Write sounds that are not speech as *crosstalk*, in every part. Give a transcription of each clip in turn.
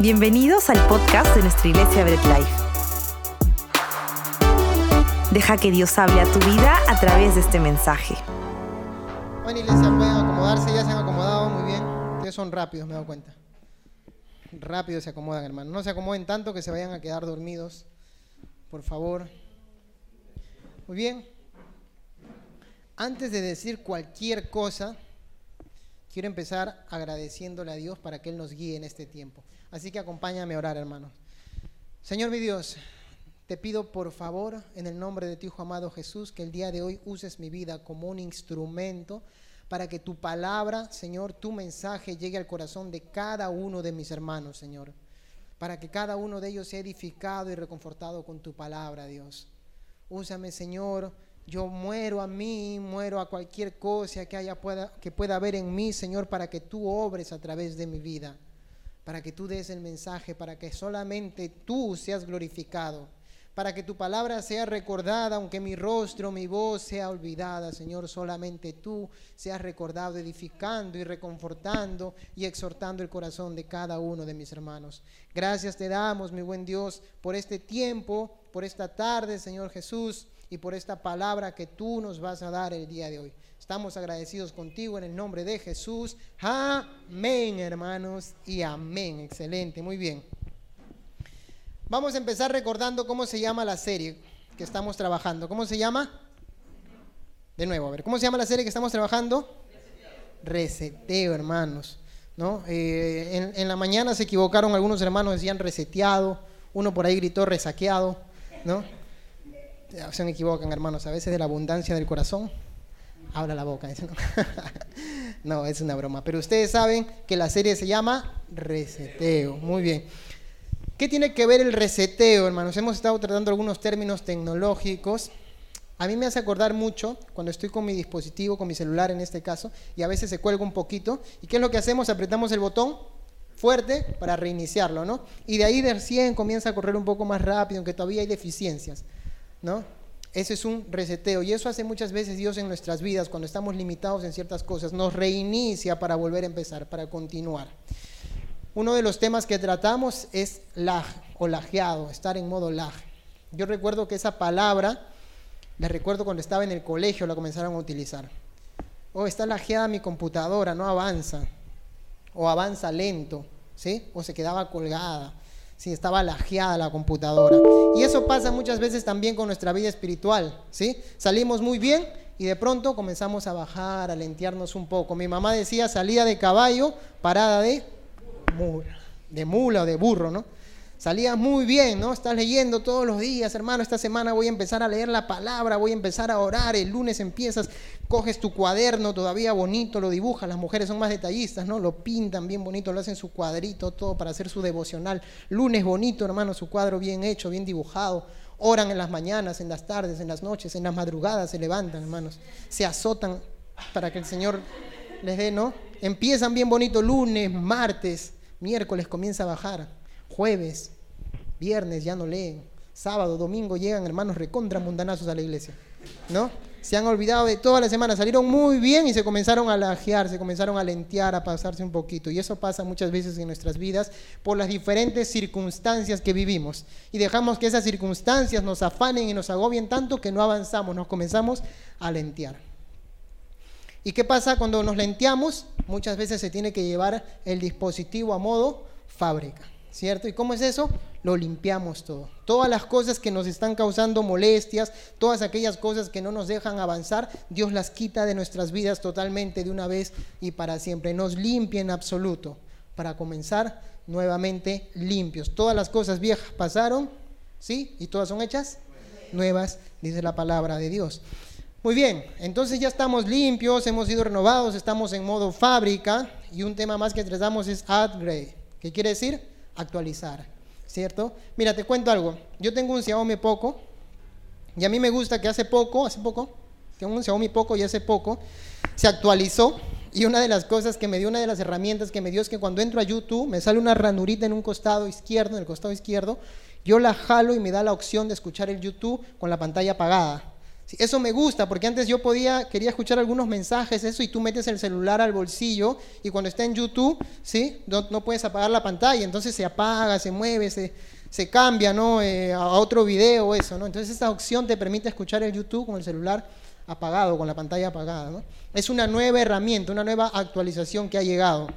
Bienvenidos al podcast de nuestra iglesia Bread Life. Deja que Dios hable a tu vida a través de este mensaje. Bueno, iglesia, pueden acomodarse, ya se han acomodado muy bien. Ustedes son rápidos, me he dado cuenta. Rápido se acomodan, hermano. No se acomoden tanto que se vayan a quedar dormidos. Por favor. Muy bien. Antes de decir cualquier cosa, quiero empezar agradeciéndole a Dios para que Él nos guíe en este tiempo. Así que acompáñame a orar, hermano. Señor mi Dios, te pido por favor, en el nombre de tu Hijo amado Jesús, que el día de hoy uses mi vida como un instrumento para que tu palabra, Señor, tu mensaje llegue al corazón de cada uno de mis hermanos, Señor. Para que cada uno de ellos sea edificado y reconfortado con tu palabra, Dios. Úsame, Señor. Yo muero a mí, muero a cualquier cosa que, haya pueda, que pueda haber en mí, Señor, para que tú obres a través de mi vida para que tú des el mensaje, para que solamente tú seas glorificado, para que tu palabra sea recordada, aunque mi rostro, mi voz sea olvidada, Señor, solamente tú seas recordado, edificando y reconfortando y exhortando el corazón de cada uno de mis hermanos. Gracias te damos, mi buen Dios, por este tiempo, por esta tarde, Señor Jesús, y por esta palabra que tú nos vas a dar el día de hoy. Estamos agradecidos contigo en el nombre de Jesús. Amén, hermanos, y amén. Excelente, muy bien. Vamos a empezar recordando cómo se llama la serie que estamos trabajando. ¿Cómo se llama? De nuevo, a ver, ¿cómo se llama la serie que estamos trabajando? Reseteo, hermanos. ¿no? Eh, en, la mañana se equivocaron algunos hermanos, decían reseteado, uno por ahí gritó resaqueado, ¿no? Se equivocan, hermanos, a veces de la abundancia del corazón habla la boca. *laughs* no, es una broma. Pero ustedes saben que la serie se llama Reseteo. Muy bien. ¿Qué tiene que ver el reseteo, hermanos? Hemos estado tratando algunos términos tecnológicos. A mí me hace acordar mucho cuando estoy con mi dispositivo, con mi celular en este caso, y a veces se cuelga un poquito. ¿Y qué es lo que hacemos? Apretamos el botón fuerte para reiniciarlo, ¿no? Y de ahí de 100 comienza a correr un poco más rápido, aunque todavía hay deficiencias, ¿no? Ese es un reseteo y eso hace muchas veces Dios en nuestras vidas cuando estamos limitados en ciertas cosas. Nos reinicia para volver a empezar, para continuar. Uno de los temas que tratamos es lag o lajeado, estar en modo lag. Yo recuerdo que esa palabra, la recuerdo cuando estaba en el colegio, la comenzaron a utilizar. Oh, está lajeada mi computadora, no avanza. O avanza lento, ¿sí? O se quedaba colgada si estaba lajeada la computadora. Y eso pasa muchas veces también con nuestra vida espiritual, ¿sí? Salimos muy bien y de pronto comenzamos a bajar, a lentearnos un poco. Mi mamá decía salida de caballo, parada de mula, de mula o de burro, ¿no? Salías muy bien, ¿no? Estás leyendo todos los días, hermano. Esta semana voy a empezar a leer la palabra, voy a empezar a orar. El lunes empiezas, coges tu cuaderno todavía bonito, lo dibujas. Las mujeres son más detallistas, ¿no? Lo pintan bien bonito, lo hacen su cuadrito, todo para hacer su devocional. Lunes bonito, hermano, su cuadro bien hecho, bien dibujado. Oran en las mañanas, en las tardes, en las noches, en las madrugadas se levantan, hermanos. Se azotan para que el Señor les dé, ¿no? Empiezan bien bonito lunes, martes, miércoles comienza a bajar Jueves, viernes ya no leen. Sábado, domingo llegan hermanos recontra mundanazos a la iglesia. ¿No? Se han olvidado de toda la semana, salieron muy bien y se comenzaron a lajear, se comenzaron a lentear, a pasarse un poquito. Y eso pasa muchas veces en nuestras vidas por las diferentes circunstancias que vivimos. Y dejamos que esas circunstancias nos afanen y nos agobien tanto que no avanzamos, nos comenzamos a lentear. ¿Y qué pasa cuando nos lenteamos? Muchas veces se tiene que llevar el dispositivo a modo fábrica. ¿Cierto? ¿Y cómo es eso? Lo limpiamos todo. Todas las cosas que nos están causando molestias, todas aquellas cosas que no nos dejan avanzar, Dios las quita de nuestras vidas totalmente de una vez y para siempre. Nos limpia en absoluto para comenzar nuevamente limpios. Todas las cosas viejas pasaron, ¿sí? Y todas son hechas nuevas, dice la palabra de Dios. Muy bien, entonces ya estamos limpios, hemos sido renovados, estamos en modo fábrica y un tema más que tratamos es upgrade. ¿Qué quiere decir? Actualizar, ¿cierto? Mira, te cuento algo. Yo tengo un Xiaomi Poco y a mí me gusta que hace poco, hace poco, tengo un Xiaomi Poco y hace poco se actualizó y una de las cosas que me dio, una de las herramientas que me dio es que cuando entro a YouTube me sale una ranurita en un costado izquierdo, en el costado izquierdo, yo la jalo y me da la opción de escuchar el YouTube con la pantalla apagada. Eso me gusta, porque antes yo podía, quería escuchar algunos mensajes, eso, y tú metes el celular al bolsillo, y cuando está en YouTube, ¿sí? No, puedes apagar la pantalla, entonces se apaga, se mueve, se, se cambia, ¿no? Eh, a otro video, eso, ¿no? Entonces esta opción te permite escuchar el YouTube con el celular apagado, con la pantalla apagada, ¿no? Es una nueva herramienta, una nueva actualización que ha llegado.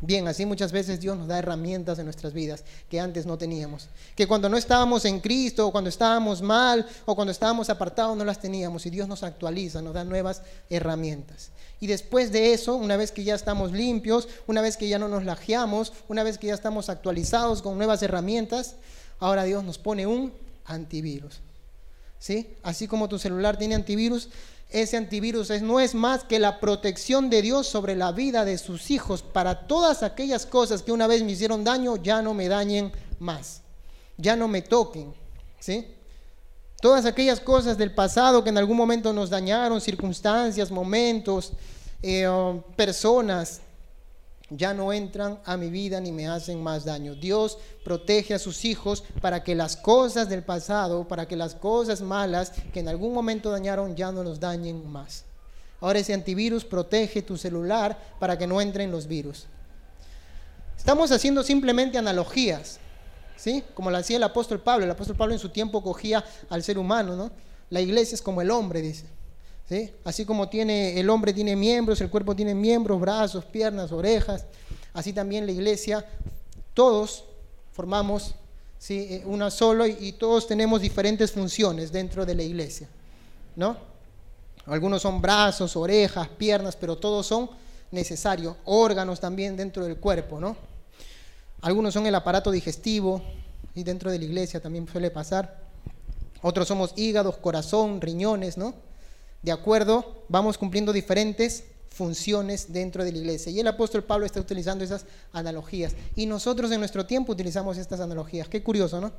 Bien, así muchas veces Dios nos da herramientas en nuestras vidas que antes no teníamos. Que cuando no estábamos en Cristo, o cuando estábamos mal, o cuando estábamos apartados, no las teníamos. Y Dios nos actualiza, nos da nuevas herramientas. Y después de eso, una vez que ya estamos limpios, una vez que ya no nos lajeamos, una vez que ya estamos actualizados con nuevas herramientas, ahora Dios nos pone un antivirus. ¿Sí? Así como tu celular tiene antivirus, ese antivirus es, no es más que la protección de Dios sobre la vida de sus hijos para todas aquellas cosas que una vez me hicieron daño, ya no me dañen más, ya no me toquen, ¿sí? Todas aquellas cosas del pasado que en algún momento nos dañaron, circunstancias, momentos, eh, personas, ya no entran a mi vida ni me hacen más daño. Dios protege a sus hijos para que las cosas del pasado, para que las cosas malas que en algún momento dañaron ya no los dañen más. Ahora ese antivirus protege tu celular para que no entren los virus. Estamos haciendo simplemente analogías, ¿sí? Como lo hacía el apóstol Pablo. El apóstol Pablo en su tiempo cogía al ser humano, ¿no? La iglesia es como el hombre, dice. Así como tiene, el hombre tiene miembros, el cuerpo tiene miembros, brazos, piernas, orejas, así también la iglesia, todos formamos. Eh, una sola y, todos tenemos diferentes funciones dentro de la iglesia, ¿no? Algunos son brazos, orejas, piernas, pero todos son necesarios, órganos también dentro del cuerpo, ¿no? Algunos son el aparato digestivo y dentro de la iglesia también suele pasar. Otros somos hígados, corazón, riñones, ¿no? De acuerdo, vamos cumpliendo diferentes funciones dentro de la iglesia. Y el apóstol Pablo está utilizando esas analogías. Y nosotros en nuestro tiempo utilizamos estas analogías. Qué curioso, ¿no?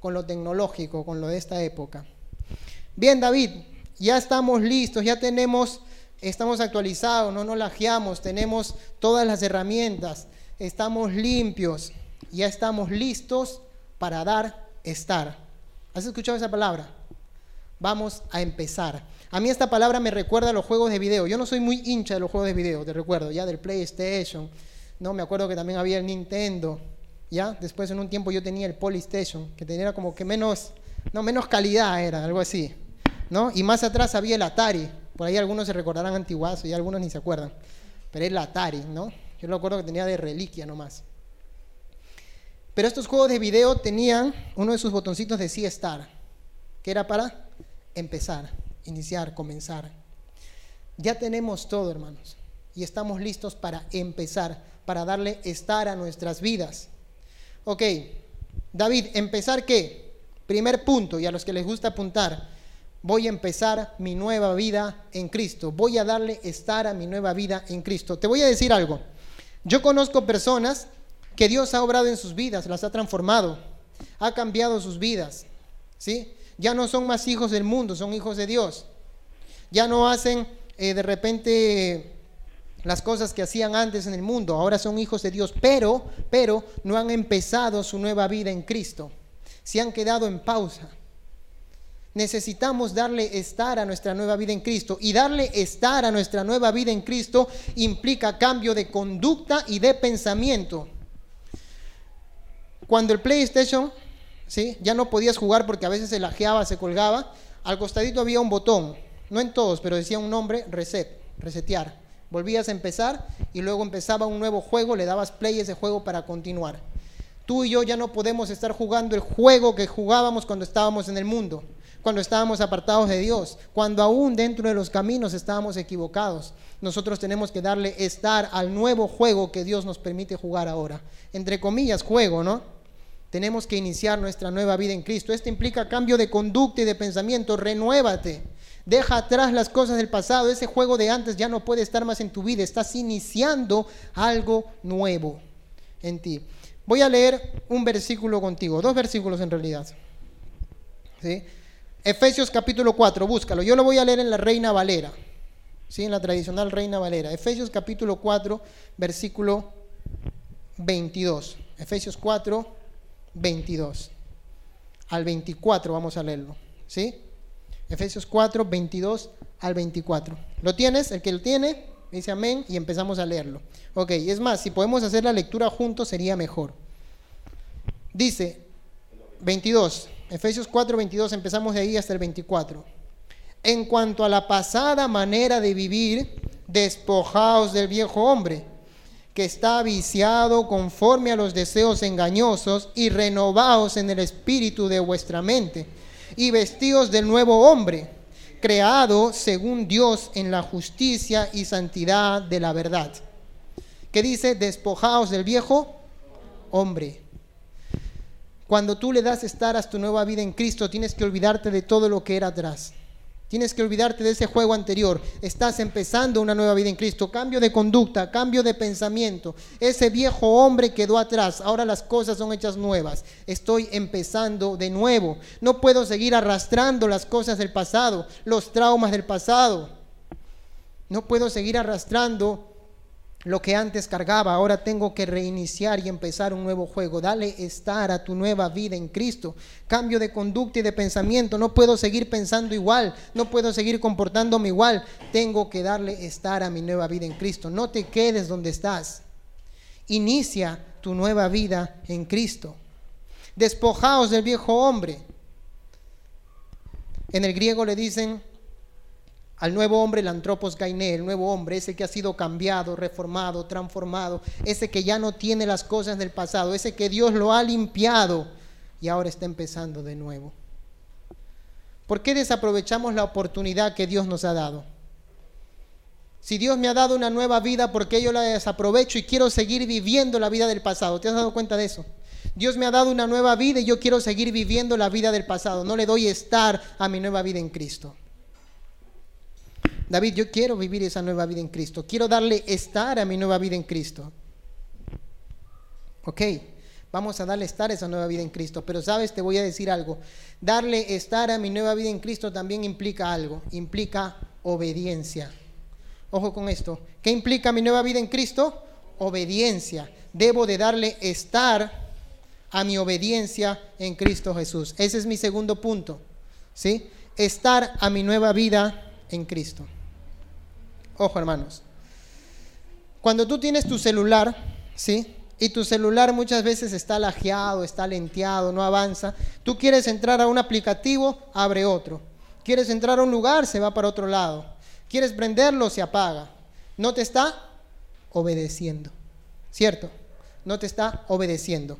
Con lo tecnológico, con lo de esta época. Bien, David, ya estamos listos, ya tenemos, estamos actualizados, no nos lajeamos, tenemos todas las herramientas, estamos limpios, ya estamos listos para dar estar. ¿Has escuchado esa palabra? Vamos a empezar. A mí esta palabra me recuerda a los juegos de video. Yo no soy muy hincha de los juegos de video, te recuerdo, ya del PlayStation. No, me acuerdo que también había el Nintendo. ¿Ya? Después en un tiempo yo tenía el Polystation, que tenía como que menos, no, menos calidad era, algo así. ¿No? Y más atrás había el Atari. Por ahí algunos se recordarán antiguazo y algunos ni se acuerdan. Pero el Atari, ¿no? Yo lo acuerdo que tenía de reliquia nomás. Pero estos juegos de video tenían uno de sus botoncitos de sí estar, que era para empezar iniciar, comenzar. Ya tenemos todo, hermanos, y estamos listos para empezar, para darle estar a nuestras vidas. Ok, David, ¿empezar qué? Primer punto, y a los que les gusta apuntar, voy a empezar mi nueva vida en Cristo, voy a darle estar a mi nueva vida en Cristo. Te voy a decir algo, yo conozco personas que Dios ha obrado en sus vidas, las ha transformado, ha cambiado sus vidas, ¿sí? Ya no son más hijos del mundo, son hijos de Dios. Ya no hacen eh, de repente las cosas que hacían antes en el mundo, ahora son hijos de Dios, pero, pero no han empezado su nueva vida en Cristo. Se han quedado en pausa. Necesitamos darle estar a nuestra nueva vida en Cristo. Y darle estar a nuestra nueva vida en Cristo implica cambio de conducta y de pensamiento. Cuando el PlayStation ya no podías jugar porque a veces se lajeaba, se colgaba. Al costadito había un botón, no en todos, pero decía un nombre, reset, resetear. Volvías a empezar y luego empezaba un nuevo juego, le dabas play a ese juego para continuar. Tú y yo ya no podemos estar jugando el juego que jugábamos cuando estábamos en el mundo, cuando estábamos apartados de Dios, cuando aún dentro de los caminos estábamos equivocados. Nosotros tenemos que darle estar al nuevo juego que Dios nos permite jugar ahora. Entre comillas, juego, ¿no? Tenemos que iniciar nuestra nueva vida en Cristo. Esto implica cambio de conducta y de pensamiento. Renuévate. Deja atrás las cosas del pasado. Ese juego de antes ya no puede estar más en tu vida. Estás iniciando algo nuevo en ti. Voy a leer un versículo contigo. Dos versículos en realidad. ¿Sí? Efesios capítulo 4. Búscalo. Yo lo voy a leer en la Reina Valera. ¿Sí? En la tradicional Reina Valera. Efesios capítulo 4, versículo 22. Efesios 4, 22 al 24 vamos a leerlo, ¿sí? Efesios 4, 22 al 24. ¿Lo tienes? El que lo tiene, dice amén y empezamos a leerlo. Ok, es más, si podemos hacer la lectura juntos sería mejor. Dice 22, Efesios 4, 22, empezamos de ahí hasta el 24. En cuanto a la pasada manera de vivir, despojaos del viejo hombre, que está viciado conforme a los deseos engañosos, y renovaos en el espíritu de vuestra mente, y vestidos del nuevo hombre, creado según Dios en la justicia y santidad de la verdad. Que dice, despojaos del viejo hombre. Cuando tú le das estar a tu nueva vida en Cristo, tienes que olvidarte de todo lo que era atrás. Tienes que olvidarte de ese juego anterior. Estás empezando una nueva vida en Cristo. Cambio de conducta, cambio de pensamiento. Ese viejo hombre quedó atrás. Ahora las cosas son hechas nuevas. Estoy empezando de nuevo. No puedo seguir arrastrando las cosas del pasado, los traumas del pasado. No puedo seguir arrastrando lo que antes cargaba, ahora tengo que reiniciar y empezar un nuevo juego. Dale estar a tu nueva vida en Cristo. Cambio de conducta y de pensamiento. No puedo seguir pensando igual, no puedo seguir comportándome igual. Tengo que darle estar a mi nueva vida en Cristo. No te quedes donde estás. Inicia tu nueva vida en Cristo. Despojaos del viejo hombre. En el griego le dicen al nuevo hombre, el antropos gainé, el nuevo hombre, ese que ha sido cambiado, reformado, transformado, ese que ya no tiene las cosas del pasado, ese que Dios lo ha limpiado y ahora está empezando de nuevo. ¿Por qué desaprovechamos la oportunidad que Dios nos ha dado? Si Dios me ha dado una nueva vida, ¿por qué yo la desaprovecho y quiero seguir viviendo la vida del pasado? ¿Te has dado cuenta de eso? Dios me ha dado una nueva vida y yo quiero seguir viviendo la vida del pasado. No le doy estar a mi nueva vida en Cristo. David, yo quiero vivir esa nueva vida en Cristo. Quiero darle estar a mi nueva vida en Cristo. Ok, vamos a darle estar a esa nueva vida en Cristo. Pero sabes, te voy a decir algo. Darle estar a mi nueva vida en Cristo también implica algo. Implica obediencia. Ojo con esto. ¿Qué implica mi nueva vida en Cristo? Obediencia. Debo de darle estar a mi obediencia en Cristo Jesús. Ese es mi segundo punto. ¿Sí? Estar a mi nueva vida en Cristo. Ojo, hermanos. Cuando tú tienes tu celular, ¿sí? Y tu celular muchas veces está lajeado, está lenteado, no avanza. Tú quieres entrar a un aplicativo, abre otro. Quieres entrar a un lugar, se va para otro lado. Quieres prenderlo, se apaga. No te está obedeciendo. ¿Cierto? No te está obedeciendo.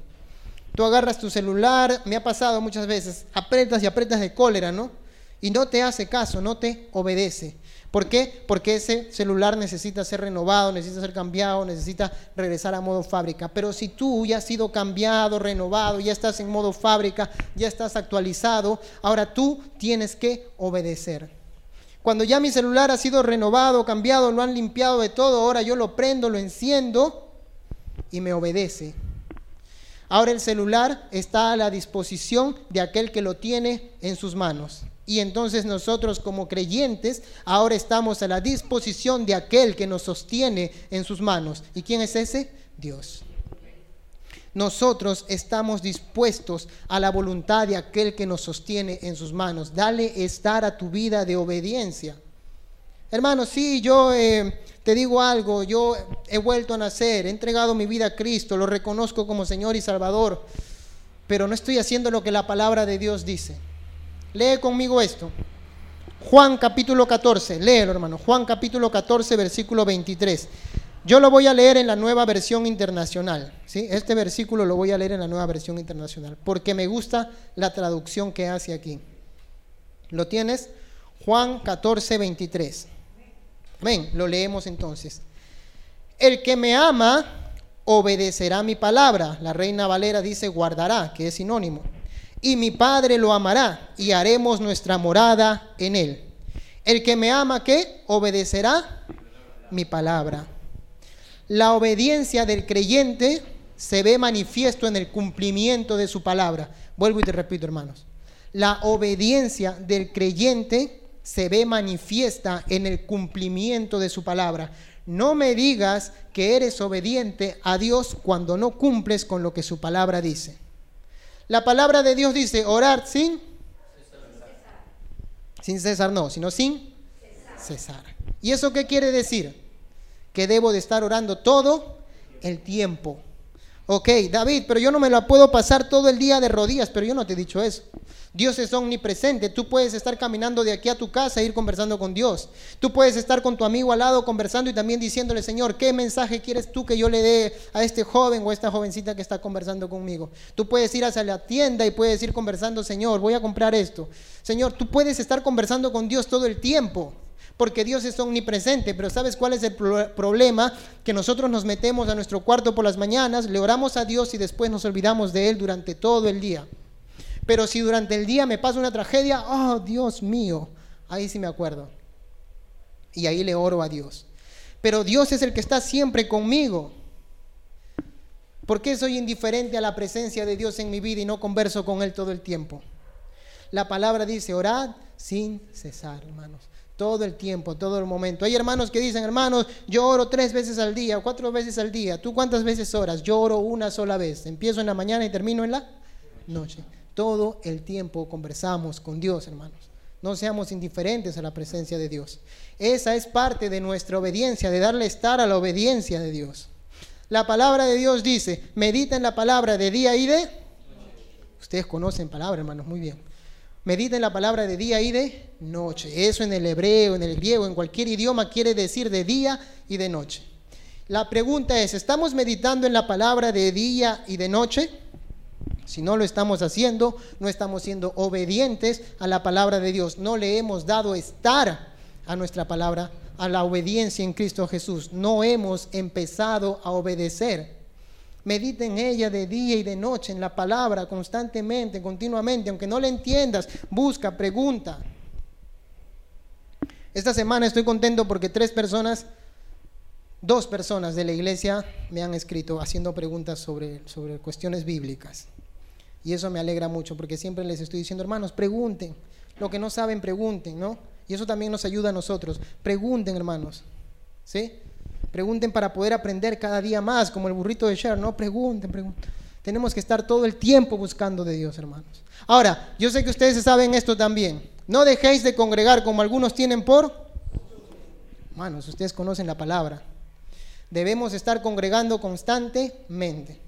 Tú agarras tu celular, me ha pasado muchas veces, apretas y apretas de cólera, ¿no? Y no te hace caso, no te obedece. ¿Por qué? Porque ese celular necesita ser renovado, necesita ser cambiado, necesita regresar a modo fábrica. Pero si tú ya has sido cambiado, renovado, ya estás en modo fábrica, ya estás actualizado, ahora tú tienes que obedecer. Cuando ya mi celular ha sido renovado, cambiado, lo han limpiado de todo, ahora yo lo prendo, lo enciendo y me obedece. Ahora el celular está a la disposición de aquel que lo tiene en sus manos. Y entonces nosotros como creyentes ahora estamos a la disposición de aquel que nos sostiene en sus manos. ¿Y quién es ese? Dios. Nosotros estamos dispuestos a la voluntad de aquel que nos sostiene en sus manos. Dale estar a tu vida de obediencia. Hermano, sí, yo eh, te digo algo, yo he vuelto a nacer, he entregado mi vida a Cristo, lo reconozco como Señor y Salvador, pero no estoy haciendo lo que la palabra de Dios dice. Lee conmigo esto. Juan capítulo 14, léelo hermano. Juan capítulo 14, versículo 23. Yo lo voy a leer en la nueva versión internacional. ¿sí? Este versículo lo voy a leer en la nueva versión internacional, porque me gusta la traducción que hace aquí. ¿Lo tienes? Juan 14, 23. Ven, lo leemos entonces. El que me ama obedecerá mi palabra. La reina Valera dice guardará, que es sinónimo y mi Padre lo amará y haremos nuestra morada en él. El que me ama, ¿qué? Obedecerá mi palabra. La obediencia del creyente se ve manifiesto en el cumplimiento de su palabra. Vuelvo y te repito, hermanos. La obediencia del creyente se ve manifiesta en el cumplimiento de su palabra. No me digas que eres obediente a Dios cuando no cumples con lo que su palabra dice. La palabra de Dios dice, orar sin Sin cesar no, sino sin cesar. ¿Y eso qué quiere decir? Que debo de estar orando todo el tiempo. Ok, David, pero yo no me la puedo pasar todo el día de rodillas, pero yo no te he dicho eso. Dios es omnipresente. Tú puedes estar caminando de aquí a tu casa e ir conversando con Dios. Tú puedes estar con tu amigo al lado conversando y también diciéndole, Señor, ¿qué mensaje quieres tú que yo le dé a este joven o a esta jovencita que está conversando conmigo? Tú puedes ir hacia la tienda y puedes ir conversando, Señor, voy a comprar esto. Señor, tú puedes estar conversando con Dios todo el tiempo porque Dios es omnipresente, pero ¿sabes cuál es el problema? Que nosotros nos metemos a nuestro cuarto por las mañanas, le oramos a Dios y después nos olvidamos de Él durante todo el día. Pero si durante el día me pasa una tragedia, oh Dios mío, ahí sí me acuerdo. Y ahí le oro a Dios. Pero Dios es el que está siempre conmigo. ¿Por qué soy indiferente a la presencia de Dios en mi vida y no converso con Él todo el tiempo? La palabra dice, orad sin cesar, hermanos todo el tiempo, todo el momento. Hay hermanos que dicen, hermanos, yo oro tres veces al día, cuatro veces al día. ¿Tú cuántas veces oras? Yo oro una sola vez. Empiezo en la mañana y termino en la noche. Todo el tiempo conversamos con Dios, hermanos. No seamos indiferentes a la presencia de Dios. Esa es parte de nuestra obediencia, de darle estar a la obediencia de Dios. La palabra de Dios dice, medita en la palabra de día y de... Ustedes conocen palabra, hermanos, muy bien. Medita en la palabra de día y de noche. Eso en el hebreo, en el griego, en cualquier idioma quiere decir de día y de noche. La pregunta es, ¿estamos meditando en la palabra de día y de noche? Si no lo estamos haciendo, no estamos siendo obedientes a la palabra de Dios. No le hemos dado estar a nuestra palabra, a la obediencia en Cristo Jesús. No hemos empezado a obedecer. Medita en ella de día y de noche, en la palabra, constantemente, continuamente, aunque no la entiendas, busca, pregunta. Esta semana estoy contento porque tres personas, dos personas de la iglesia me han escrito haciendo preguntas sobre, sobre cuestiones bíblicas. Y eso me alegra mucho porque siempre les estoy diciendo, hermanos, pregunten. Lo que no saben, pregunten, ¿no? Y eso también nos ayuda a nosotros. Pregunten, hermanos. ¿Sí? Pregunten para poder aprender cada día más, como el burrito de Cher, no pregunten, pregunten. Tenemos que estar todo el tiempo buscando de Dios, hermanos. Ahora, yo sé que ustedes saben esto también. No dejéis de congregar como algunos tienen por... Hermanos, ustedes conocen la palabra. Debemos estar congregando constantemente.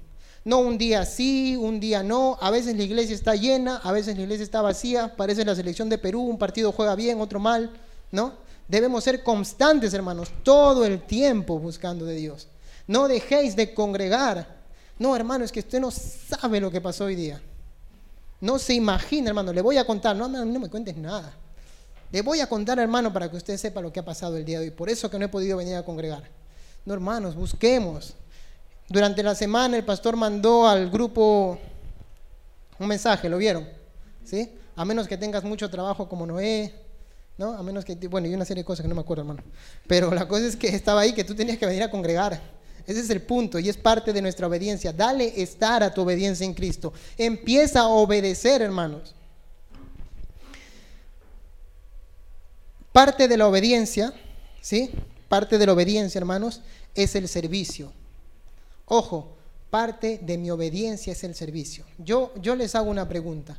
No un día sí, un día no. A veces la iglesia está llena, a veces la iglesia está vacía. Parece la selección de Perú, un partido juega bien, otro mal, ¿no? Debemos ser constantes, hermanos, todo el tiempo buscando de Dios. No dejéis de congregar. No, hermano, es que usted no sabe lo que pasó hoy día. No se imagina, hermano. Le voy a contar. No, no, me cuentes nada. Le voy a contar, hermano, para que usted sepa lo que ha pasado el día de hoy. Por eso que no he podido venir a congregar. No, hermanos, busquemos. Durante la semana el pastor mandó al grupo un mensaje, ¿lo vieron? ¿Sí? A menos que tengas mucho trabajo como Noé, ¿no? A menos que, bueno, y una serie de cosas que no me acuerdo, hermano. Pero la cosa es que estaba ahí, que tú tenías que venir a congregar. Ese es el punto y es parte de nuestra obediencia. Dale estar a tu obediencia en Cristo. Empieza a obedecer, hermanos. Parte de la obediencia, ¿sí? Parte de la obediencia, hermanos, es el servicio. Ojo, parte de mi obediencia es el servicio. Yo, yo les hago una pregunta.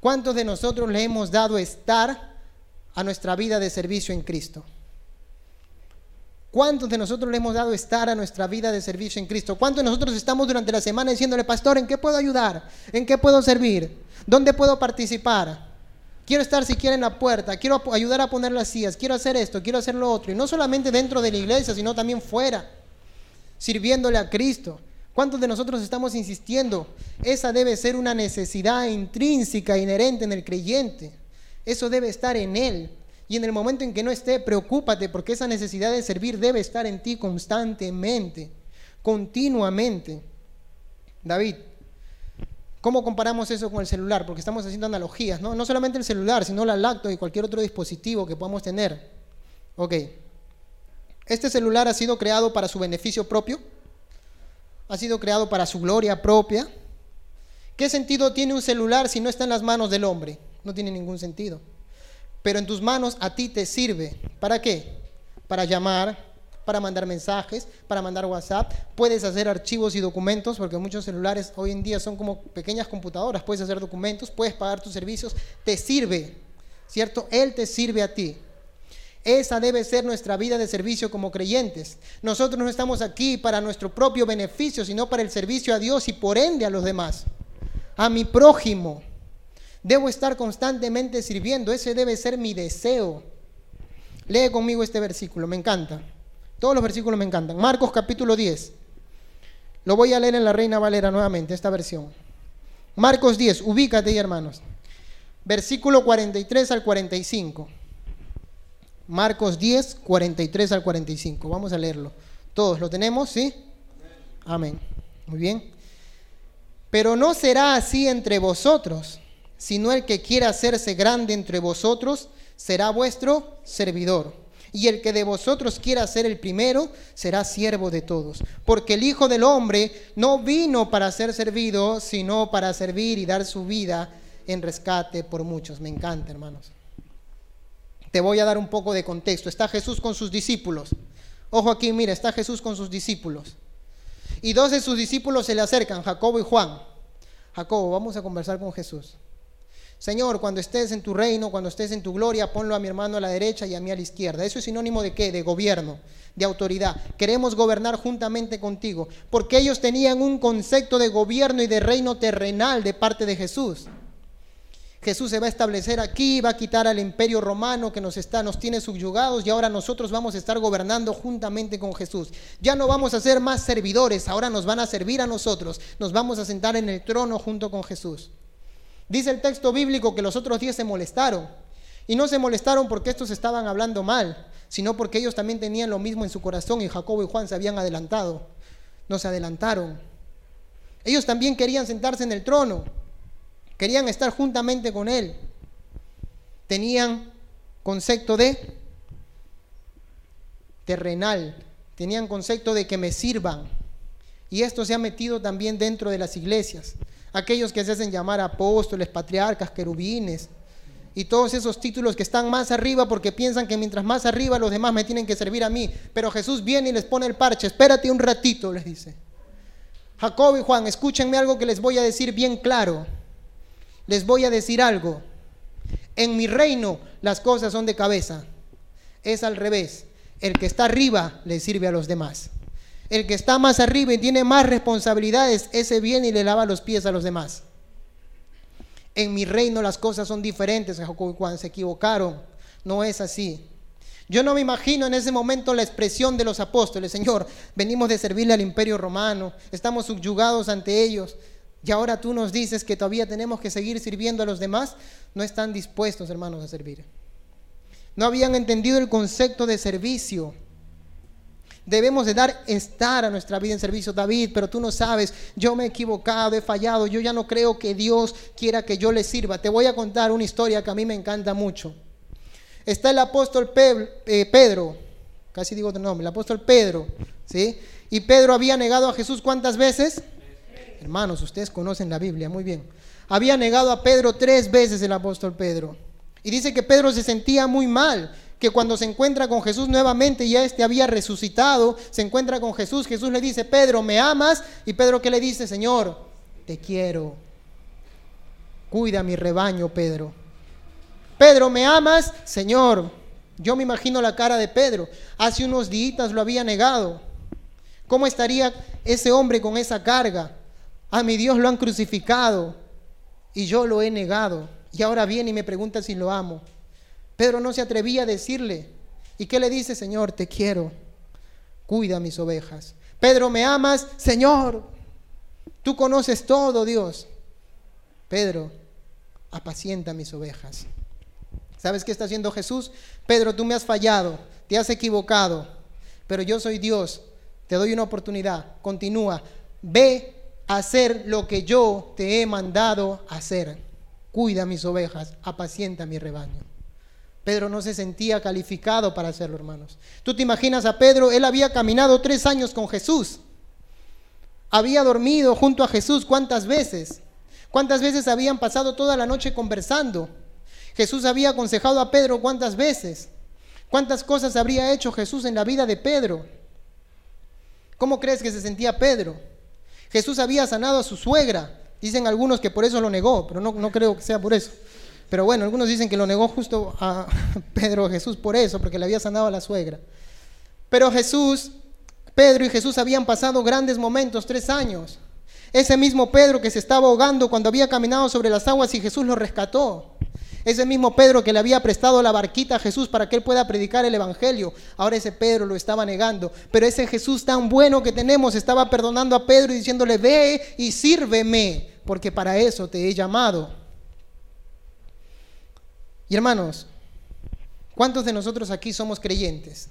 ¿Cuántos de nosotros le hemos dado estar a nuestra vida de servicio en Cristo? ¿Cuántos de nosotros le hemos dado estar a nuestra vida de servicio en Cristo? ¿Cuántos de nosotros estamos durante la semana diciéndole, pastor, ¿en qué puedo ayudar? ¿En qué puedo servir? ¿Dónde puedo participar? Quiero estar siquiera en la puerta, quiero ayudar a poner las sillas, quiero hacer esto, quiero hacer lo otro. Y no solamente dentro de la iglesia, sino también fuera, sirviéndole a Cristo. ¿Cuántos de nosotros estamos insistiendo? Esa debe ser una necesidad intrínseca, inherente en el creyente. Eso debe estar en Él. Y en el momento en que no esté, preocúpate porque esa necesidad de servir debe estar en ti constantemente, continuamente. David, ¿cómo comparamos eso con el celular? Porque estamos haciendo analogías, ¿no? No solamente el celular, sino la lacto y cualquier otro dispositivo que podamos tener. Ok. Este celular ha sido creado para su beneficio propio, ha sido creado para su gloria propia. ¿Qué sentido tiene un celular si no está en las manos del hombre? No tiene ningún sentido. Pero en tus manos a ti te sirve. ¿Para qué? Para llamar, para mandar mensajes, para mandar WhatsApp. Puedes hacer archivos y documentos, porque muchos celulares hoy en día son como pequeñas computadoras. Puedes hacer documentos, puedes pagar tus servicios. Te sirve. ¿cierto? Él te sirve a ti. Esa debe ser nuestra vida de servicio como creyentes. Nosotros no estamos aquí para nuestro propio beneficio, sino para el servicio a Dios y por ende a los demás. A mi prójimo. Debo estar constantemente sirviendo. Ese debe ser mi deseo. Lee conmigo este versículo, me encanta. Todos los versículos me encantan. Marcos capítulo 10. Lo voy a leer en la Reina Valera nuevamente, esta versión. Marcos 10, ubícate ahí, hermanos. Versículo 43 al 45. Marcos 10, 43 al 45. Vamos a leerlo. Todos lo tenemos, ¿sí? Amén. Muy bien. Pero no será así entre vosotros, sino el que quiera hacerse grande entre vosotros será vuestro servidor. Y el que de vosotros quiera ser el primero será siervo de todos. Porque el Hijo del Hombre no vino para ser servido, sino para servir y dar su vida en rescate por muchos. Me encanta, hermanos. Te voy a dar un poco de contexto. Está Jesús con sus discípulos. Ojo aquí, mira, está Jesús con sus discípulos. Y dos de sus discípulos se le acercan, Jacobo y Juan. Jacobo, vamos a conversar con Jesús. Señor, cuando estés en tu reino, cuando estés en tu gloria, ponlo a mi hermano a la derecha y a mí a la izquierda. Eso es sinónimo de qué? De gobierno, de autoridad. Queremos gobernar juntamente contigo, porque ellos tenían un concepto de gobierno y de reino terrenal de parte de Jesús. Jesús se va a establecer aquí, va a quitar al imperio romano que nos está, nos tiene subyugados y ahora nosotros vamos a estar gobernando juntamente con Jesús. Ya no vamos a ser más servidores, ahora nos van a servir a nosotros. Nos vamos a sentar en el trono junto con Jesús. Dice el texto bíblico que los otros diez se molestaron. Y no se molestaron porque estos estaban hablando mal, sino porque ellos también tenían lo mismo en su corazón y Jacobo y Juan se habían adelantado. No se adelantaron. Ellos también querían sentarse en el trono. Querían estar juntamente con él. Tenían concepto de terrenal. Tenían concepto de que me sirvan. Y esto se ha metido también dentro de las iglesias aquellos que se hacen llamar apóstoles, patriarcas, querubines, y todos esos títulos que están más arriba porque piensan que mientras más arriba los demás me tienen que servir a mí. Pero Jesús viene y les pone el parche, espérate un ratito, les dice. Jacob y Juan, escúchenme algo que les voy a decir bien claro. Les voy a decir algo. En mi reino las cosas son de cabeza. Es al revés. El que está arriba le sirve a los demás. El que está más arriba y tiene más responsabilidades, ese viene y le lava los pies a los demás. En mi reino las cosas son diferentes, cuando se equivocaron. No es así. Yo no me imagino en ese momento la expresión de los apóstoles, Señor, venimos de servirle al imperio romano, estamos subyugados ante ellos, y ahora tú nos dices que todavía tenemos que seguir sirviendo a los demás. No están dispuestos, hermanos, a servir. No habían entendido el concepto de servicio debemos de dar estar a nuestra vida en servicio. David, pero tú no sabes, yo me he equivocado, he fallado, yo ya no creo que Dios quiera que yo le sirva. Te voy a contar una historia que a mí me encanta mucho. Está el apóstol eh, Pedro, casi digo otro nombre, el apóstol Pedro, ¿sí? Y Pedro había negado a Jesús cuántas veces? Hermanos, ustedes conocen la Biblia, muy bien. Había negado a Pedro tres veces el apóstol Pedro. Y dice que Pedro se sentía muy mal que cuando se encuentra con Jesús nuevamente, ya este había resucitado, se encuentra con Jesús, Jesús le dice, Pedro, ¿me amas? Y Pedro ¿qué le dice, Señor, te quiero. Cuida mi rebaño, Pedro. Pedro, ¿me amas? Señor, yo me imagino la cara de Pedro. Hace unos días lo había negado. ¿Cómo estaría ese hombre con esa carga? A mi Dios lo han crucificado y yo lo he negado. Y ahora viene y me pregunta si lo amo. Pedro no se atrevía a decirle. ¿Y qué le dice, Señor? Te quiero. Cuida mis ovejas. Pedro, ¿me amas? Señor, tú conoces todo, Dios. Pedro, apacienta mis ovejas. ¿Sabes qué está haciendo Jesús? Pedro, tú me has fallado, te has equivocado, pero yo soy Dios, te doy una oportunidad. Continúa, ve a hacer lo que yo te he mandado hacer. Cuida mis ovejas, apacienta mi rebaño. Pedro no se sentía calificado para hacerlo, hermanos. Tú te imaginas a Pedro, él había caminado tres años con Jesús. Había dormido junto a Jesús cuántas veces. ¿Cuántas veces habían pasado toda la noche conversando? Jesús había aconsejado a Pedro cuántas veces. ¿Cuántas cosas habría hecho Jesús en la vida de Pedro? ¿Cómo crees que se sentía Pedro? Jesús había sanado a su suegra. Dicen algunos que por eso lo negó, pero no, no creo que sea por eso. Pero bueno, algunos dicen que lo negó justo a *laughs* Pedro Jesús por eso, porque le había sanado a la suegra. Pero Jesús, Pedro y Jesús habían pasado grandes momentos, tres años. Ese mismo Pedro que se estaba ahogando cuando había caminado sobre las aguas y Jesús lo rescató. Ese mismo Pedro que le había prestado la barquita a Jesús para que él pueda predicar el Evangelio. Ahora ese Pedro lo estaba negando. Pero ese Jesús tan bueno que tenemos estaba perdonando a Pedro y diciéndole, ve y sírveme, porque para eso te he llamado. Y hermanos, ¿cuántos de nosotros aquí somos creyentes?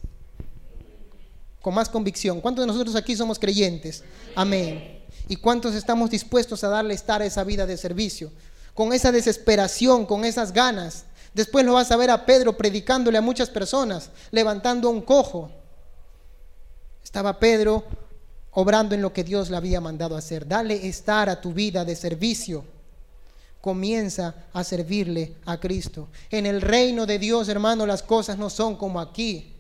Con más convicción. ¿Cuántos de nosotros aquí somos creyentes? Amén. ¿Y cuántos estamos dispuestos a darle estar a esa vida de servicio? con esa desesperación, con esas ganas. Después lo vas a ver a Pedro predicándole a muchas personas, levantando un cojo. Estaba Pedro obrando en lo que Dios le había mandado hacer. Dale estar a tu vida de servicio. Comienza a servirle a Cristo. En el reino de Dios, hermano, las cosas no son como aquí.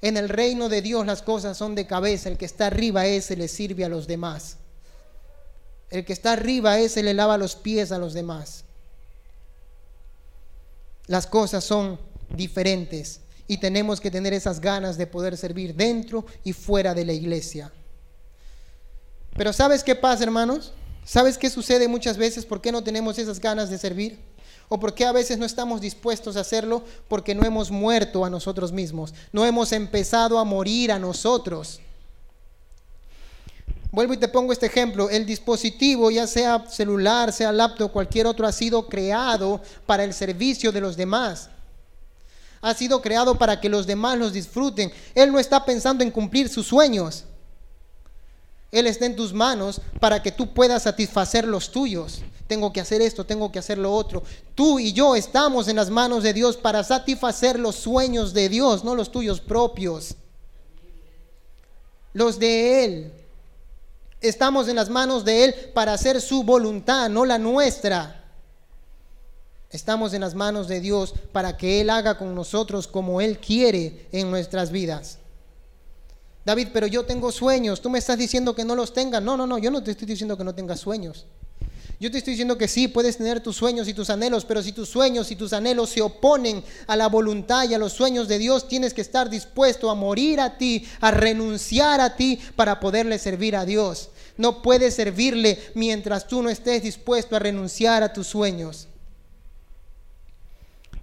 En el reino de Dios las cosas son de cabeza. El que está arriba ese le sirve a los demás. El que está arriba ese le lava los pies a los demás. Las cosas son diferentes y tenemos que tener esas ganas de poder servir dentro y fuera de la iglesia. Pero ¿sabes qué pasa, hermanos? ¿Sabes qué sucede muchas veces? ¿Por qué no tenemos esas ganas de servir? ¿O por qué a veces no estamos dispuestos a hacerlo? Porque no hemos muerto a nosotros mismos, no hemos empezado a morir a nosotros. Vuelvo y te pongo este ejemplo. El dispositivo, ya sea celular, sea laptop, cualquier otro, ha sido creado para el servicio de los demás. Ha sido creado para que los demás los disfruten. Él no está pensando en cumplir sus sueños. Él está en tus manos para que tú puedas satisfacer los tuyos. Tengo que hacer esto, tengo que hacer lo otro. Tú y yo estamos en las manos de Dios para satisfacer los sueños de Dios, no los tuyos propios. Los de Él. Estamos en las manos de Él para hacer su voluntad, no la nuestra. Estamos en las manos de Dios para que Él haga con nosotros como Él quiere en nuestras vidas. David, pero yo tengo sueños. Tú me estás diciendo que no los tengas. No, no, no, yo no te estoy diciendo que no tengas sueños. Yo te estoy diciendo que sí, puedes tener tus sueños y tus anhelos, pero si tus sueños y tus anhelos se oponen a la voluntad y a los sueños de Dios, tienes que estar dispuesto a morir a ti, a renunciar a ti para poderle servir a Dios. No puedes servirle mientras tú no estés dispuesto a renunciar a tus sueños.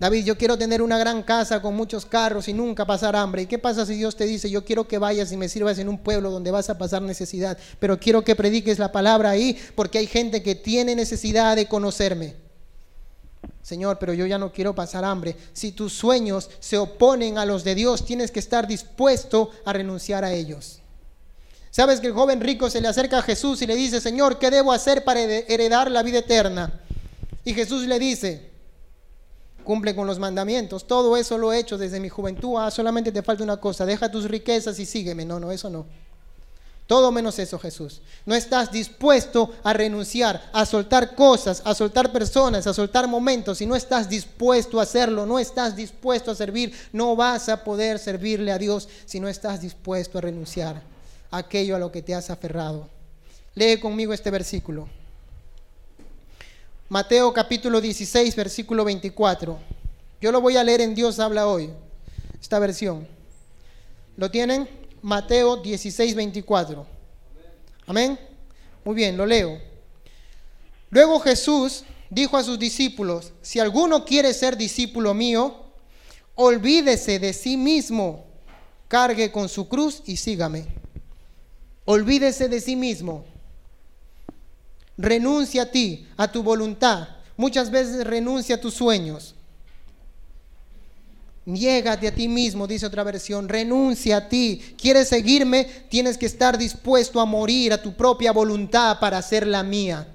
David, yo quiero tener una gran casa con muchos carros y nunca pasar hambre. ¿Y qué pasa si Dios te dice, yo quiero que vayas y me sirvas en un pueblo donde vas a pasar necesidad, pero quiero que prediques la palabra ahí porque hay gente que tiene necesidad de conocerme? Señor, pero yo ya no quiero pasar hambre. Si tus sueños se oponen a los de Dios, tienes que estar dispuesto a renunciar a ellos. ¿Sabes que el joven rico se le acerca a Jesús y le dice, Señor, ¿qué debo hacer para heredar la vida eterna? Y Jesús le dice, cumple con los mandamientos. Todo eso lo he hecho desde mi juventud. Ah, solamente te falta una cosa. Deja tus riquezas y sígueme. No, no, eso no. Todo menos eso, Jesús. No estás dispuesto a renunciar, a soltar cosas, a soltar personas, a soltar momentos. Si no estás dispuesto a hacerlo, no estás dispuesto a servir, no vas a poder servirle a Dios si no estás dispuesto a renunciar a aquello a lo que te has aferrado. Lee conmigo este versículo. Mateo capítulo 16, versículo 24. Yo lo voy a leer en Dios habla hoy, esta versión. ¿Lo tienen? Mateo 16, 24. Amén. Muy bien, lo leo. Luego Jesús dijo a sus discípulos, si alguno quiere ser discípulo mío, olvídese de sí mismo, cargue con su cruz y sígame. Olvídese de sí mismo. Renuncia a ti, a tu voluntad. Muchas veces renuncia a tus sueños. Niégate a ti mismo, dice otra versión. Renuncia a ti. ¿Quieres seguirme? Tienes que estar dispuesto a morir a tu propia voluntad para hacer la mía.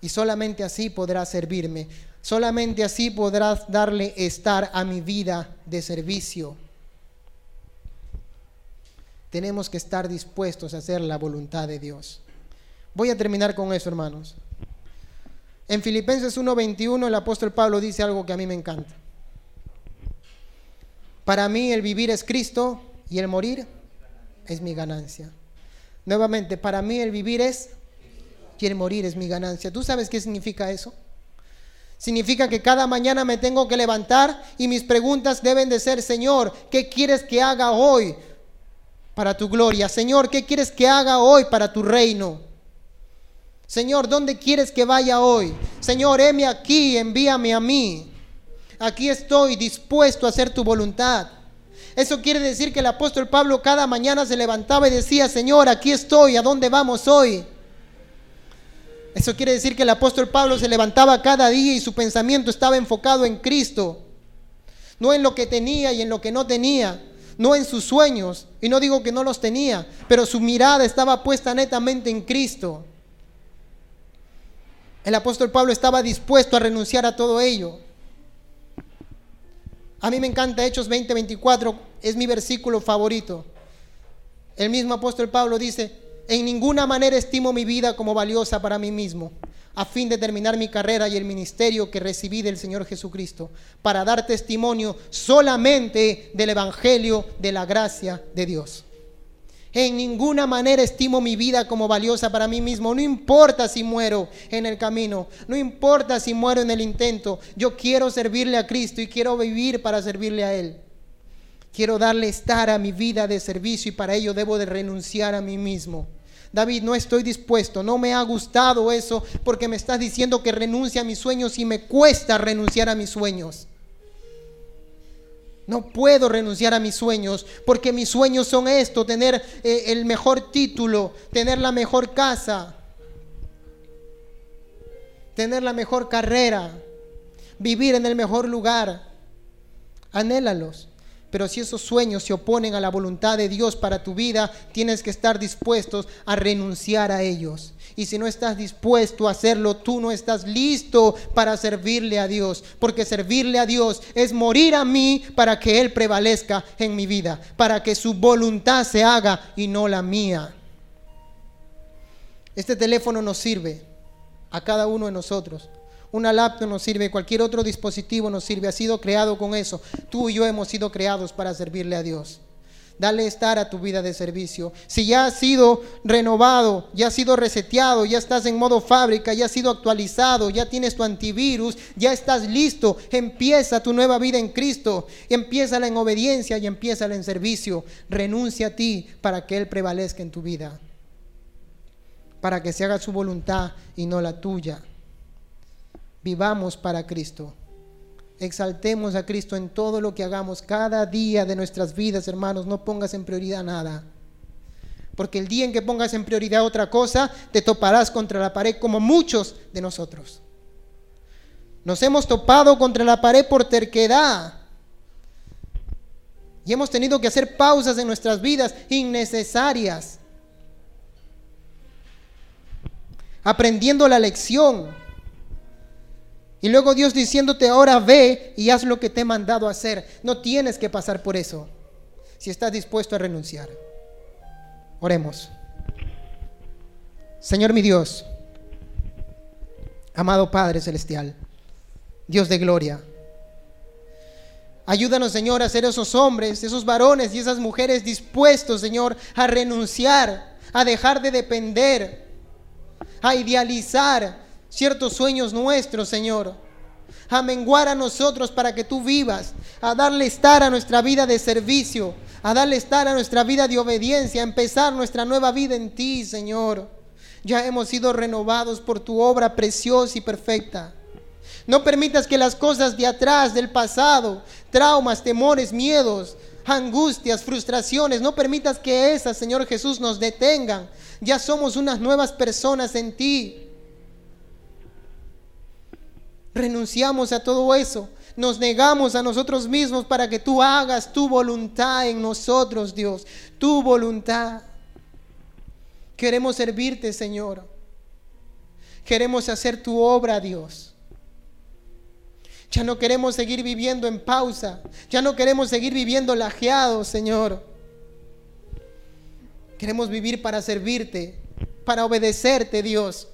Y solamente así podrás servirme. Solamente así podrás darle estar a mi vida de servicio. Tenemos que estar dispuestos a hacer la voluntad de Dios. Voy a terminar con eso, hermanos. En Filipenses 1:21 el apóstol Pablo dice algo que a mí me encanta. Para mí el vivir es Cristo y el morir es mi ganancia. Nuevamente, para mí el vivir es y el morir es mi ganancia. ¿Tú sabes qué significa eso? Significa que cada mañana me tengo que levantar y mis preguntas deben de ser, Señor, ¿qué quieres que haga hoy para tu gloria? Señor, ¿qué quieres que haga hoy para tu reino? Señor, ¿dónde quieres que vaya hoy? Señor, heme aquí, envíame a mí. Aquí estoy dispuesto a hacer tu voluntad. Eso quiere decir que el apóstol Pablo cada mañana se levantaba y decía, Señor, aquí estoy, ¿a dónde vamos hoy? Eso quiere decir que el apóstol Pablo se levantaba cada día y su pensamiento estaba enfocado en Cristo. No en lo que tenía y en lo que no tenía. No en sus sueños. Y no digo que no los tenía. Pero su mirada estaba puesta netamente en Cristo. El apóstol Pablo estaba dispuesto a renunciar a todo ello. A mí me encanta Hechos 20:24. Es mi versículo favorito. El mismo apóstol Pablo dice, en ninguna manera estimo mi vida como valiosa para mí mismo, a fin de terminar mi carrera y el ministerio que recibí del Señor Jesucristo, para dar testimonio solamente del Evangelio de la gracia de Dios. En ninguna manera estimo mi vida como valiosa para mí mismo. No importa si muero en el camino. No importa si muero en el intento. Yo quiero servirle a Cristo y quiero vivir para servirle a Él. Quiero darle estar a mi vida de servicio y para ello debo de renunciar a mí mismo. David, no estoy dispuesto, no me ha gustado eso porque me estás diciendo que renuncie a mis sueños y me cuesta renunciar a mis sueños. No puedo renunciar a mis sueños porque mis sueños son esto, tener eh, el mejor título, tener la mejor casa, tener la mejor carrera, vivir en el mejor lugar. Anhélalos. Pero si esos sueños se oponen a la voluntad de Dios para tu vida, tienes que estar dispuestos a renunciar a ellos. Y si no estás dispuesto a hacerlo, tú no estás listo para servirle a Dios. Porque servirle a Dios es morir a mí para que Él prevalezca en mi vida. Para que su voluntad se haga y no la mía. Este teléfono nos sirve a cada uno de nosotros una laptop nos sirve, cualquier otro dispositivo nos sirve, ha sido creado con eso. Tú y yo hemos sido creados para servirle a Dios. Dale estar a tu vida de servicio. Si ya has sido renovado, ya has sido reseteado, ya estás en modo fábrica, ya has sido actualizado, ya tienes tu antivirus, ya estás listo, empieza tu nueva vida en Cristo. Empieza en obediencia y empieza en servicio. Renuncia a ti para que Él prevalezca en tu vida. Para que se haga su voluntad y no la tuya. Vivamos para Cristo. Exaltemos a Cristo en todo lo que hagamos cada día de nuestras vidas, hermanos. No pongas en prioridad nada. Porque el día en que pongas en prioridad otra cosa, te toparás contra la pared como muchos de nosotros. Nos hemos topado contra la pared por terquedad. Y hemos tenido que hacer pausas en nuestras vidas innecesarias. Aprendiendo la lección. Y luego Dios diciéndote, ahora ve y haz lo que te he mandado hacer. No tienes que pasar por eso si estás dispuesto a renunciar. Oremos. Señor mi Dios, amado Padre Celestial, Dios de gloria, ayúdanos Señor a ser esos hombres, esos varones y esas mujeres dispuestos Señor a renunciar, a dejar de depender, a idealizar, ciertos sueños nuestros, Señor. A menguar a nosotros para que tú vivas, a darle estar a nuestra vida de servicio, a darle estar a nuestra vida de obediencia, a empezar nuestra nueva vida en ti, Señor. Ya hemos sido renovados por tu obra preciosa y perfecta. No permitas que las cosas de atrás, del pasado, traumas, temores, miedos, angustias, frustraciones, no permitas que esas, Señor Jesús, nos detengan. Ya somos unas nuevas personas en ti. Renunciamos a todo eso. Nos negamos a nosotros mismos para que tú hagas tu voluntad en nosotros, Dios. Tu voluntad. Queremos servirte, Señor. Queremos hacer tu obra, Dios. Ya no queremos seguir viviendo en pausa. Ya no queremos seguir viviendo lajeados, Señor. Queremos vivir para servirte, para obedecerte, Dios.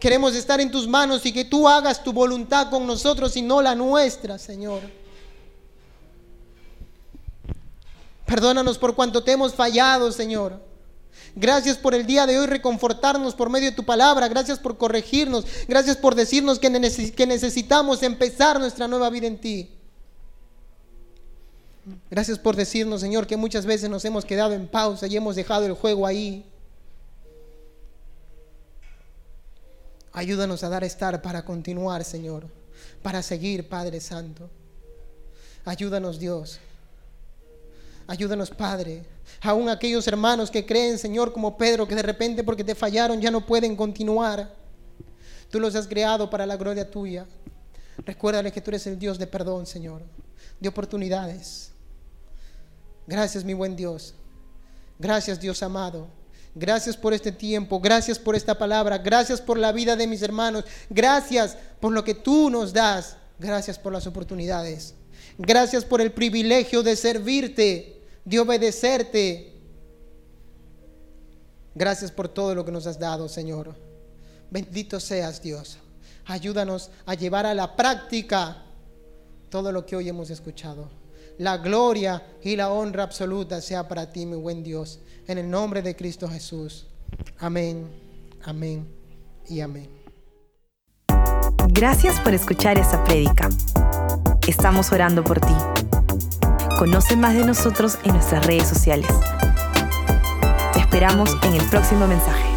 Queremos estar en tus manos y que tú hagas tu voluntad con nosotros y no la nuestra, Señor. Perdónanos por cuanto te hemos fallado, Señor. Gracias por el día de hoy reconfortarnos por medio de tu palabra. Gracias por corregirnos. Gracias por decirnos que, necesitamos empezar nuestra nueva vida en ti. Gracias por decirnos, Señor, que muchas veces nos hemos quedado en pausa y hemos dejado el juego ahí. Ayúdanos a dar estar para continuar, Señor, para seguir, Padre Santo. Ayúdanos, Dios. Ayúdanos, Padre. Aún aquellos hermanos que creen, Señor, como Pedro, que de repente porque te fallaron ya no pueden continuar. Tú los has creado para la gloria tuya. Recuérdale que tú eres el Dios de perdón, Señor, de oportunidades. Gracias, mi buen Dios. Gracias, Dios amado. Gracias por este tiempo, gracias por esta palabra, gracias por la vida de mis hermanos, gracias por lo que tú nos das, gracias por las oportunidades, gracias por el privilegio de servirte, de obedecerte. Gracias por todo lo que nos has dado, Señor. Bendito seas, Dios. Ayúdanos a llevar a la práctica todo lo que hoy hemos escuchado. La gloria y la honra absoluta sea para ti, mi buen Dios en el nombre de Cristo Jesús. Amén, amén y amén. Gracias por escuchar esta prédica. Estamos orando por ti. Conoce más de nosotros en nuestras redes sociales. Te esperamos en el próximo mensaje.